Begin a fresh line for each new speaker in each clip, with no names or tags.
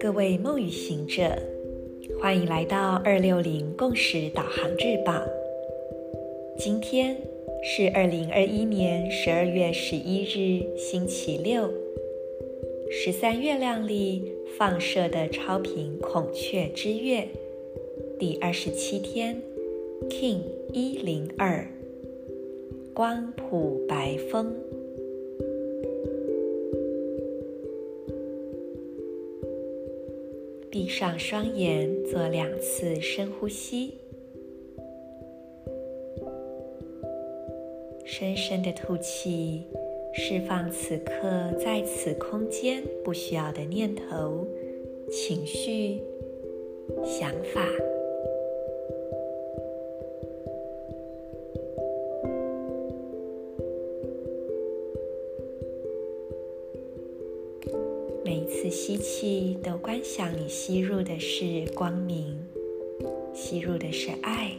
各位梦与行者，欢迎来到二六零共识导航日报。今天是二零二一年十二月十一日，星期六，十三月亮里放射的超频孔雀之月第二十七天，King 一零二，光谱白风。闭上双眼，做两次深呼吸，深深的吐气，释放此刻在此空间不需要的念头、情绪、想法。每一次吸气，都观想你吸入的是光明，吸入的是爱。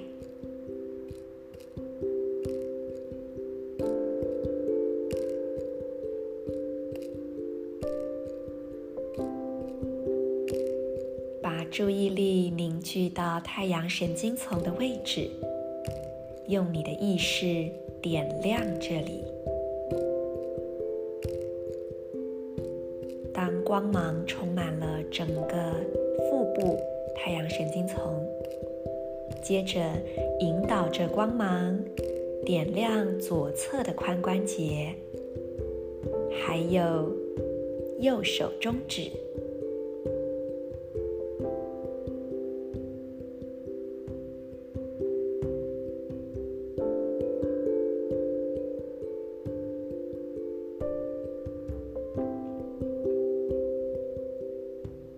把注意力凝聚到太阳神经丛的位置，用你的意识点亮这里。当光芒充满了整个腹部太阳神经丛，接着引导着光芒点亮左侧的髋关节，还有右手中指。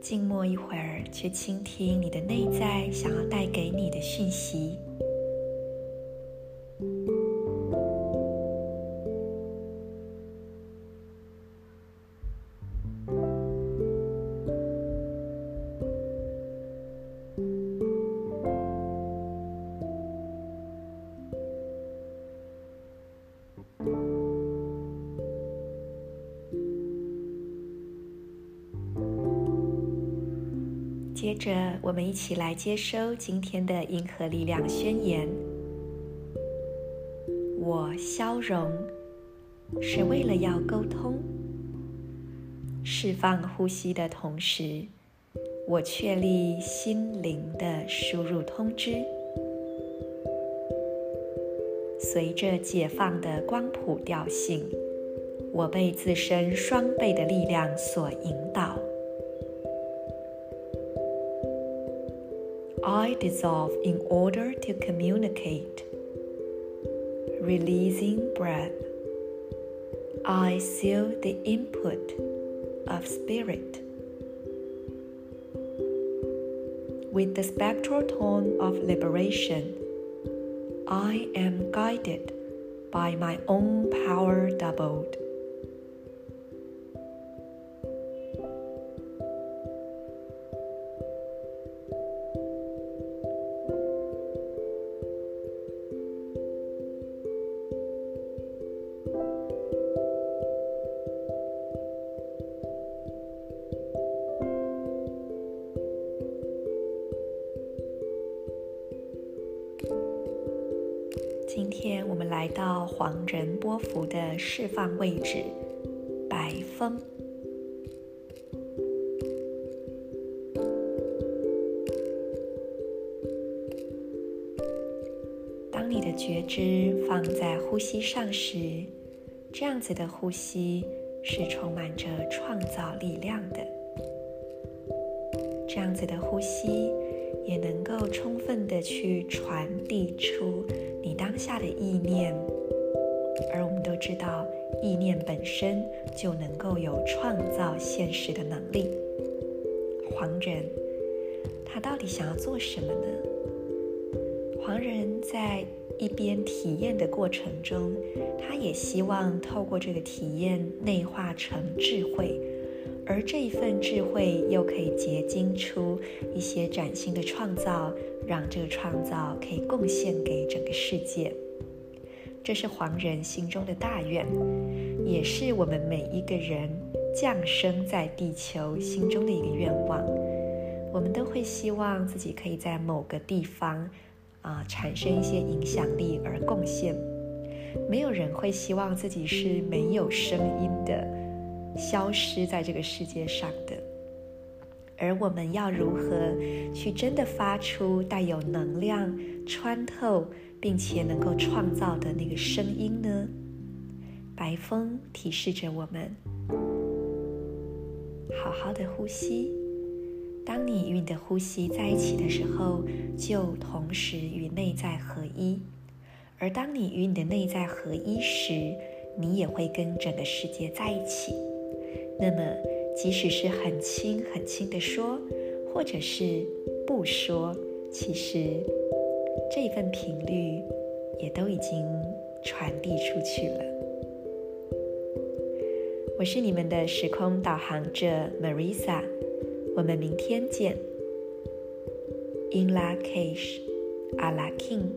静默一会儿，去倾听你的内在想要带接着，我们一起来接收今天的银河力量宣言。我消融，是为了要沟通。释放呼吸的同时，我确立心灵的输入通知。随着解放的光谱调性，我被自身双倍的力量所引导。I dissolve in order to communicate. Releasing breath. I seal the input of spirit. With the spectral tone of liberation, I am guided by my own power doubled. 今天我们来到黄人波幅的释放位置，白风。当你的觉知放在呼吸上时，这样子的呼吸是充满着创造力量的。这样子的呼吸。也能够充分的去传递出你当下的意念，而我们都知道，意念本身就能够有创造现实的能力。黄人，他到底想要做什么呢？黄人在一边体验的过程中，他也希望透过这个体验内化成智慧。而这一份智慧又可以结晶出一些崭新的创造，让这个创造可以贡献给整个世界。这是黄人心中的大愿，也是我们每一个人降生在地球心中的一个愿望。我们都会希望自己可以在某个地方啊、产生一些影响力而贡献。没有人会希望自己是没有声音的，消失在这个世界上的。而我们要如何去真的发出带有能量、穿透，并且能够创造的那个声音呢？白风提示着我们：好好的呼吸。当你与你的呼吸在一起的时候，就同时与内在合一；而当你与你的内在合一时，你也会跟整个世界在一起。那么，即使是很轻很轻的说，或者是不说，其实这一份频率也都已经传递出去了。我是你们的时空导航者 Marisa，我们明天见。In la cage, a la king。